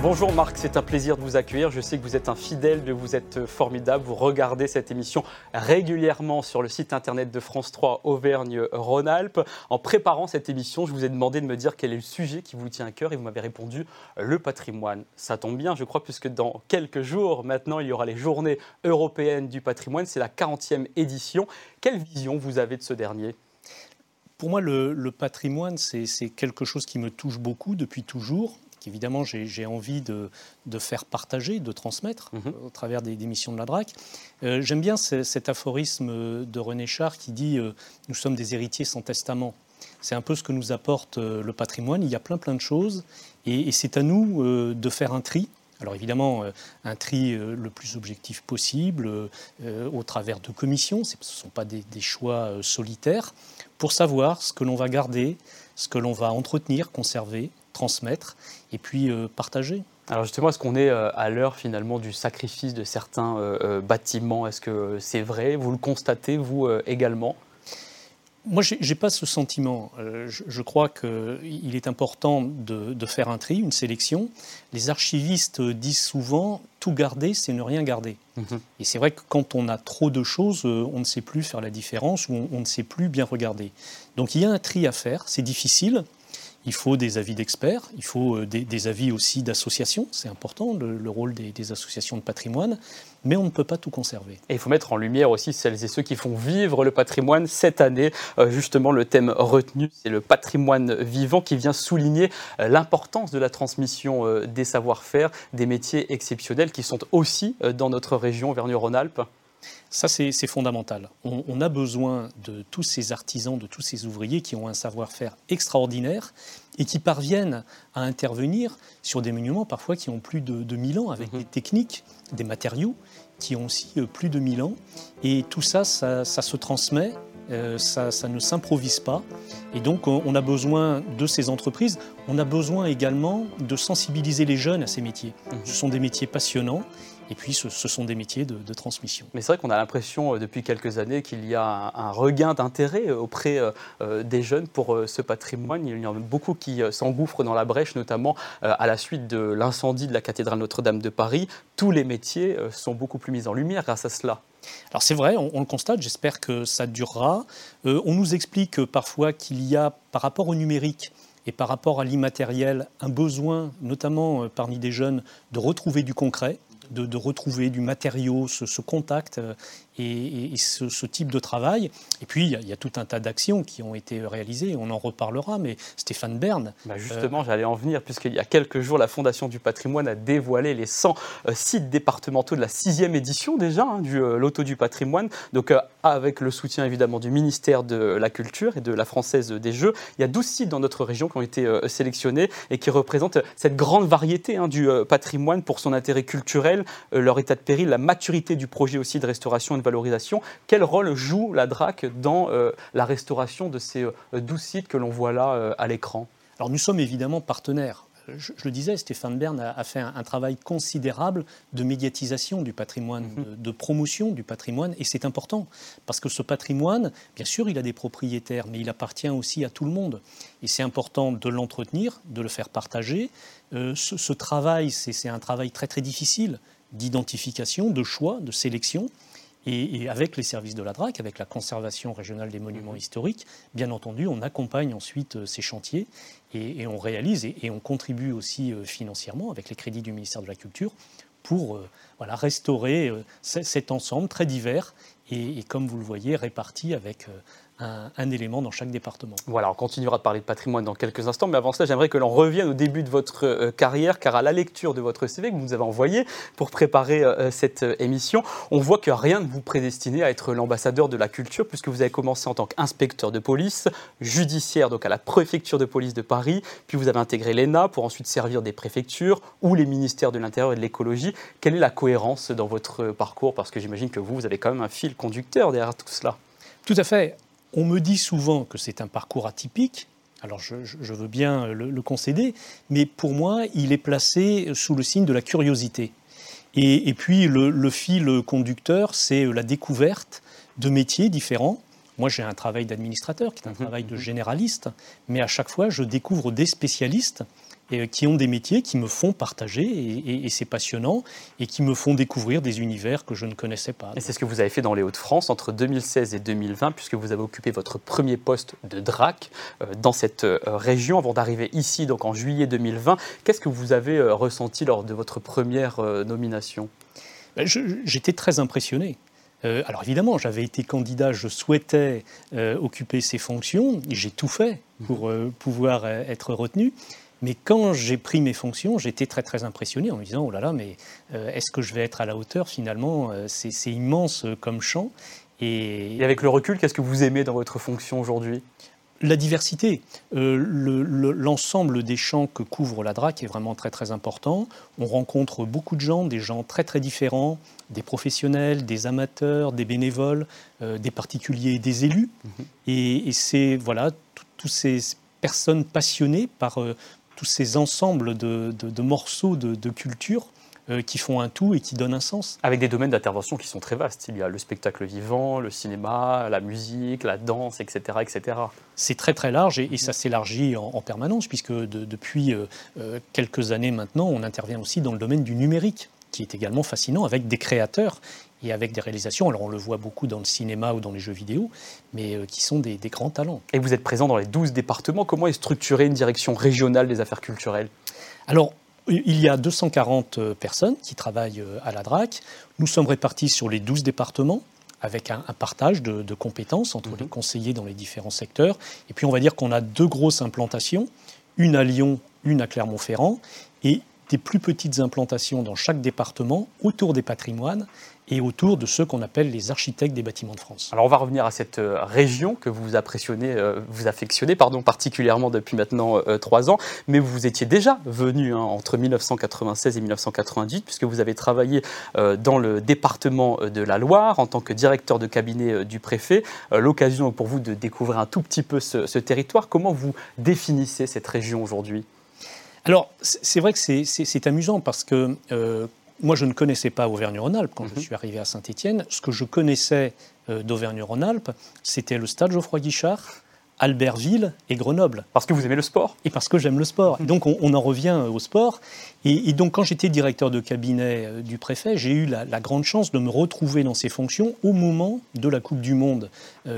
Bonjour Marc, c'est un plaisir de vous accueillir. Je sais que vous êtes un fidèle, de vous êtes formidable. Vous regardez cette émission régulièrement sur le site internet de France 3 Auvergne-Rhône-Alpes. En préparant cette émission, je vous ai demandé de me dire quel est le sujet qui vous tient à cœur et vous m'avez répondu le patrimoine. Ça tombe bien, je crois, puisque dans quelques jours maintenant, il y aura les journées européennes du patrimoine. C'est la 40e édition. Quelle vision vous avez de ce dernier? Pour moi, le patrimoine, c'est quelque chose qui me touche beaucoup depuis toujours qu'évidemment j'ai envie de, faire partager, de transmettre mhm. au travers des, missions de la DRAC. Euh, j'aime bien cet aphorisme de René Char qui dit euh, Nous sommes des héritiers sans testament. C'est un peu ce que nous apporte euh, le patrimoine. Il y a plein plein de choses et, c'est à nous de faire un tri. Alors évidemment, un tri le plus objectif possible au travers de commissions, ce ne sont pas des, des choix solitaires, pour savoir ce que l'on va garder, ce que l'on va entretenir, conserver, transmettre et puis euh, partager. Alors justement, est-ce qu'on est euh, à l'heure finalement du sacrifice de certains euh, bâtiments? Est-ce que c'est vrai? Vous le constatez, vous également? Moi, je n'ai pas ce sentiment. je, crois qu'il est important de, faire un tri, une sélection. Les archivistes disent souvent tout garder, c'est ne rien garder. Mhm. Et c'est vrai que quand on a trop de choses, on ne sait plus faire la différence ou on ne sait plus bien regarder. Donc il y a un tri à faire, c'est difficile il faut des avis d'experts, il faut euh, des, avis aussi d'associations, c'est important, le, rôle des, associations de patrimoine, mais on ne peut pas tout conserver. Et il faut mettre en lumière aussi celles et ceux qui font vivre le patrimoine. Cette année, euh, justement, le thème retenu, c'est le patrimoine vivant qui vient souligner euh, l'importance de la transmission des savoir-faire, des métiers exceptionnels qui sont aussi dans notre région Auvergne-Rhône-Alpes. Ça, c'est fondamental. On, a besoin de tous ces artisans, de tous ces ouvriers qui ont un savoir-faire extraordinaire et qui parviennent à intervenir sur des monuments parfois qui ont plus de, de 1000 ans, avec mhm. des techniques, des matériaux qui ont aussi euh, plus de 1000 ans. Et tout ça, ça, se transmet, euh, ça, ne s'improvise pas. Et donc, on a besoin de ces entreprises. On a besoin également de sensibiliser les jeunes à ces métiers. Mhm. Ce sont des métiers passionnants et puis, ce, sont des métiers de, transmission. Mais c'est vrai qu'on a l'impression euh, depuis quelques années qu'il y a un, regain d'intérêt euh, auprès euh, des jeunes pour ce patrimoine. Il y en a beaucoup qui s'engouffrent dans la brèche, notamment à la suite de l'incendie de la cathédrale Notre-Dame de Paris. Tous les métiers sont beaucoup plus mis en lumière grâce à cela. Alors c'est vrai, on, le constate, j'espère que ça durera. on nous explique parfois qu'il y a, par rapport au numérique, et par rapport à l'immatériel, un besoin, notamment parmi des jeunes, de retrouver du concret de, retrouver du matériau, ce, contact euh, et, ce, type de travail. Et puis, il y, a, tout un tas d'actions qui ont été réalisées, on en reparlera, mais Stéphane Bern... Bah, justement, j'allais en venir, puisqu'il y a quelques jours, la Fondation du patrimoine a dévoilé les 100 euh, sites départementaux de la sixième édition déjà hein, du euh, Loto du patrimoine, donc avec le soutien évidemment du ministère de la Culture et de la Française des Jeux. Il y a 12 sites dans notre région qui ont été sélectionnés et qui représentent cette grande variété hein, du patrimoine pour son intérêt culturel euh, leur état de péril, la maturité du projet aussi de restauration et de valorisation. Quel rôle joue la DRAC dans euh, la restauration de ces euh, douze sites que l'on voit là à l'écran? Alors nous sommes évidemment partenaires je, le disais, Stéphane Bern a, fait un, travail considérable de médiatisation du patrimoine, mhm. de, promotion du patrimoine, et c'est important, parce que ce patrimoine, bien sûr, il a des propriétaires, mais il appartient aussi à tout le monde. Et c'est important de l'entretenir, de le faire partager. Euh, ce, travail, c'est un travail très très difficile d'identification, de choix, de sélection. Et, avec les services de la DRAC, avec la conservation régionale des monuments mhm. historiques, bien entendu, on accompagne ensuite euh, ces chantiers et, on réalise et, on contribue aussi euh, financièrement avec les crédits du ministère de la Culture pour euh, voilà, restaurer cet ensemble très divers et, comme vous le voyez, réparti avec un, élément dans chaque département. Voilà, on continuera de parler de patrimoine dans quelques instants, mais avant cela, j'aimerais que l'on revienne au début de votre euh, carrière, car à la lecture de votre CV que vous nous avez envoyé pour préparer euh, cette euh, émission, on voit que rien ne vous prédestinait à être l'ambassadeur de la culture, puisque vous avez commencé en tant qu'inspecteur de police, judiciaire, donc à la préfecture de police de Paris, puis vous avez intégré l'ENA pour ensuite servir des préfectures ou les ministères de l'Intérieur et de l'écologie. Quelle est la cohérence dans votre parcours? Parce que j'imagine que vous, vous avez quand même un fil conducteur derrière tout cela. Tout à fait. On me dit souvent que c'est un parcours atypique. Alors je, veux bien le, concéder, mais pour moi, il est placé sous le signe de la curiosité. Et, puis le, fil conducteur, c'est la découverte de métiers différents. Moi, j'ai un travail d'administrateur qui est un mhm. travail de généraliste, mais à chaque fois, je découvre des spécialistes et, qui ont des métiers qui me font partager, et, c'est passionnant, et qui me font découvrir des univers que je ne connaissais pas. Et c'est ce que vous avez fait dans les Hauts-de-France entre 2016 et 2020, puisque vous avez occupé votre premier poste de DRAC euh, dans cette euh, région avant d'arriver ici, donc en juillet 2020. Qu'est-ce que vous avez euh, ressenti lors de votre première nomination? Ben, J'étais très impressionné. alors évidemment, j'avais été candidat, je souhaitais occuper ces fonctions, j'ai tout fait pour pouvoir être retenu. Mais quand j'ai pris mes fonctions, j'étais très très impressionné en me disant oh là là, mais euh, est-ce que je vais être à la hauteur finalement euh, C'est immense euh, comme champ. Et... avec le recul, qu'est-ce que vous aimez dans votre fonction aujourd'hui? La diversité, l'ensemble des champs que couvre la DRAC est vraiment très très important. On rencontre beaucoup de gens, des gens très très différents, des professionnels, des amateurs, des bénévoles, des particuliers, des élus. Mhm. Et, c'est voilà, tous ces personnes passionnées par, tous ces ensembles de, morceaux de, culture euh, qui font un tout et qui donnent un sens. Avec des domaines d'intervention qui sont très vastes. Il y a le spectacle vivant, le cinéma, la musique, la danse, etc. etc. C'est très très large et, ça s'élargit en, permanence puisque depuis euh, euh, quelques années maintenant, on intervient aussi dans le domaine du numérique qui est également fascinant avec des créateurs et avec des réalisations, alors on le voit beaucoup dans le cinéma ou dans les jeux vidéo, mais euh, qui sont des, grands talents. Et vous êtes présent dans les 12 départements. Comment est structurée une direction régionale des affaires culturelles? Alors, il y a 240 euh, personnes qui travaillent euh, à la DRAC. Nous sommes répartis sur les 12 départements avec un, partage de, compétences entre mhm. les conseillers dans les différents secteurs. Et puis on va dire qu'on a deux grosses implantations, une à Lyon, une à Clermont-Ferrand, et des plus petites implantations dans chaque département autour des patrimoines et autour de ceux qu'on appelle les architectes des bâtiments de France. Alors on va revenir à cette euh, région que vous appréciez, euh, vous affectionnez pardon, particulièrement depuis maintenant euh, trois ans, mais vous étiez déjà venu hein, entre 1996 et 1998 puisque vous avez travaillé dans le département de la Loire en tant que directeur de cabinet du préfet. L'occasion pour vous de découvrir un tout petit peu ce, ce territoire. Comment vous définissez cette région aujourd'hui? Alors, c'est vrai que c'est amusant parce que euh, moi, je ne connaissais pas Auvergne-Rhône-Alpes quand je mhm. suis arrivé à Saint-Étienne. Ce que je connaissais euh, d'Auvergne-Rhône-Alpes, c'était le stade Geoffroy-Guichard, Albertville et Grenoble. Parce que vous aimez le sport? Et parce que j'aime le sport. Mhm. donc, on, en revient au sport. Et, donc, quand j'étais directeur de cabinet euh, du préfet, j'ai eu la, grande chance de me retrouver dans ces fonctions au moment de la Coupe du Monde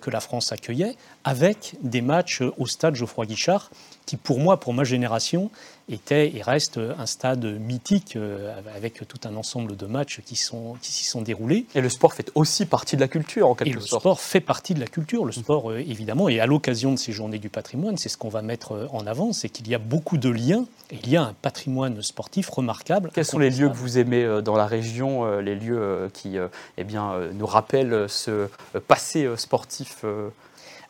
que la France accueillait, avec des matchs au stade Geoffroy-Guichard, qui pour moi, pour ma génération, était et reste un stade mythique euh, avec tout un ensemble de matchs qui sont qui s'y sont déroulés. Et le sport fait aussi partie de la culture en quelque sorte. Et le sport fait partie de la culture. Le sport euh, évidemment et à l'occasion de ces journées du patrimoine, c'est ce qu'on va mettre euh, en avant, c'est qu'il y a beaucoup de liens. Et il y a un patrimoine sportif remarquable. Quels sont les lieux que vous aimez dans la région, les lieux qui eh bien nous rappellent ce passé sportif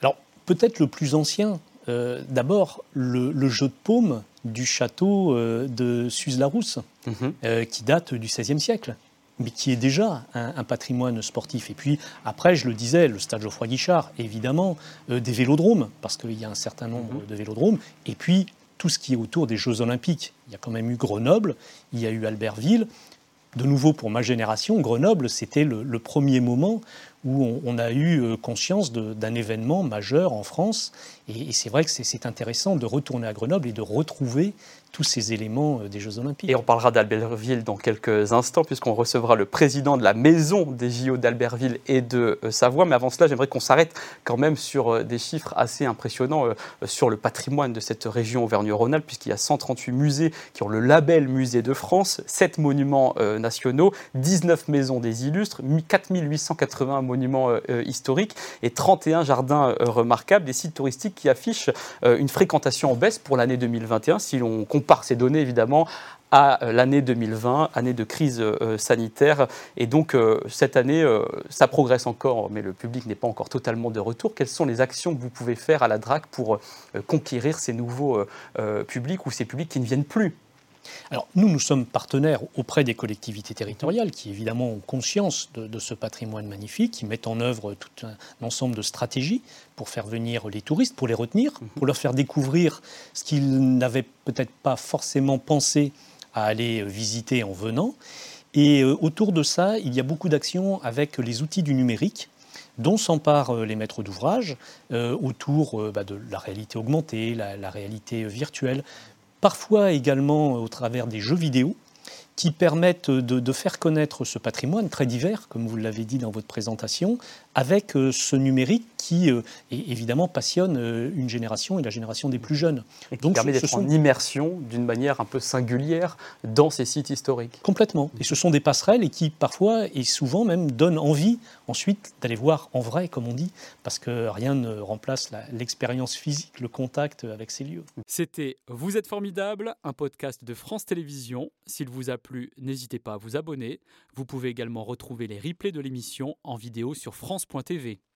Alors peut-être le plus ancien, euh, d'abord le, jeu de paume du château euh, de Suze-la-Rousse, mhm. euh, qui date du XVIe siècle, mais qui est déjà un, patrimoine sportif. Et puis après, je le disais, le stade Geoffroy-Guichard, évidemment, des vélodromes, parce qu'il y a un certain nombre mhm. de vélodromes, et puis tout ce qui est autour des Jeux Olympiques. Il y a quand même eu Grenoble, il y a eu Albertville. De nouveau, pour ma génération, Grenoble, c'était le premier moment où on, a eu euh, conscience d'un événement majeur en France. Et, c'est vrai que c'est intéressant de retourner à Grenoble et de retrouver tous ces éléments euh, des Jeux Olympiques. Et on parlera d'Albertville dans quelques instants, puisqu'on recevra le président de la maison des JO d'Albertville et de euh, Savoie. Mais avant cela, j'aimerais qu'on s'arrête quand même sur des chiffres assez impressionnants sur le patrimoine de cette région Auvergne-Rhône-Alpes, puisqu'il y a 138 musées qui ont le label Musée de France, 7 monuments nationaux, 19 maisons des illustres, 4880 monuments euh, euh, historiques et 31 jardins euh, remarquables, des sites touristiques qui affichent une fréquentation en baisse pour l'année 2021, si l'on compare ces données évidemment à l'année 2020, année de crise sanitaire. Et donc cette année, ça progresse encore, mais le public n'est pas encore totalement de retour. Quelles sont les actions que vous pouvez faire à la DRAC pour conquérir ces nouveaux publics ou ces publics qui ne viennent plus? Alors nous, nous sommes partenaires auprès des collectivités territoriales qui évidemment ont conscience de, ce patrimoine magnifique, qui mettent en œuvre tout un ensemble de stratégies pour faire venir les touristes, pour les retenir, pour leur faire découvrir ce qu'ils n'avaient peut-être pas forcément pensé à aller visiter en venant. Et euh, autour de ça, il y a beaucoup d'actions avec les outils du numérique dont s'emparent euh, les maîtres d'ouvrage euh, autour bah, de la réalité augmentée, la réalité virtuelle, parfois également au travers des jeux vidéo qui permettent de, faire connaître ce patrimoine très divers, comme vous l'avez dit dans votre présentation, avec euh, ce numérique qui, euh, évidemment, passionne euh, une génération et la génération des plus jeunes. Et qui Donc, permet d'être en immersion d'une manière un peu singulière dans ces sites historiques. Complètement. Et ce sont des passerelles et qui, parfois et souvent même, donnent envie ensuite d'aller voir en vrai, comme on dit, parce que rien ne remplace l'expérience physique, le contact avec ces lieux. C'était Vous êtes formidable, un podcast de France Télévisions. S'il vous a n'hésitez pas à vous abonner. Vous pouvez également retrouver les replays de l'émission en vidéo sur France.tv.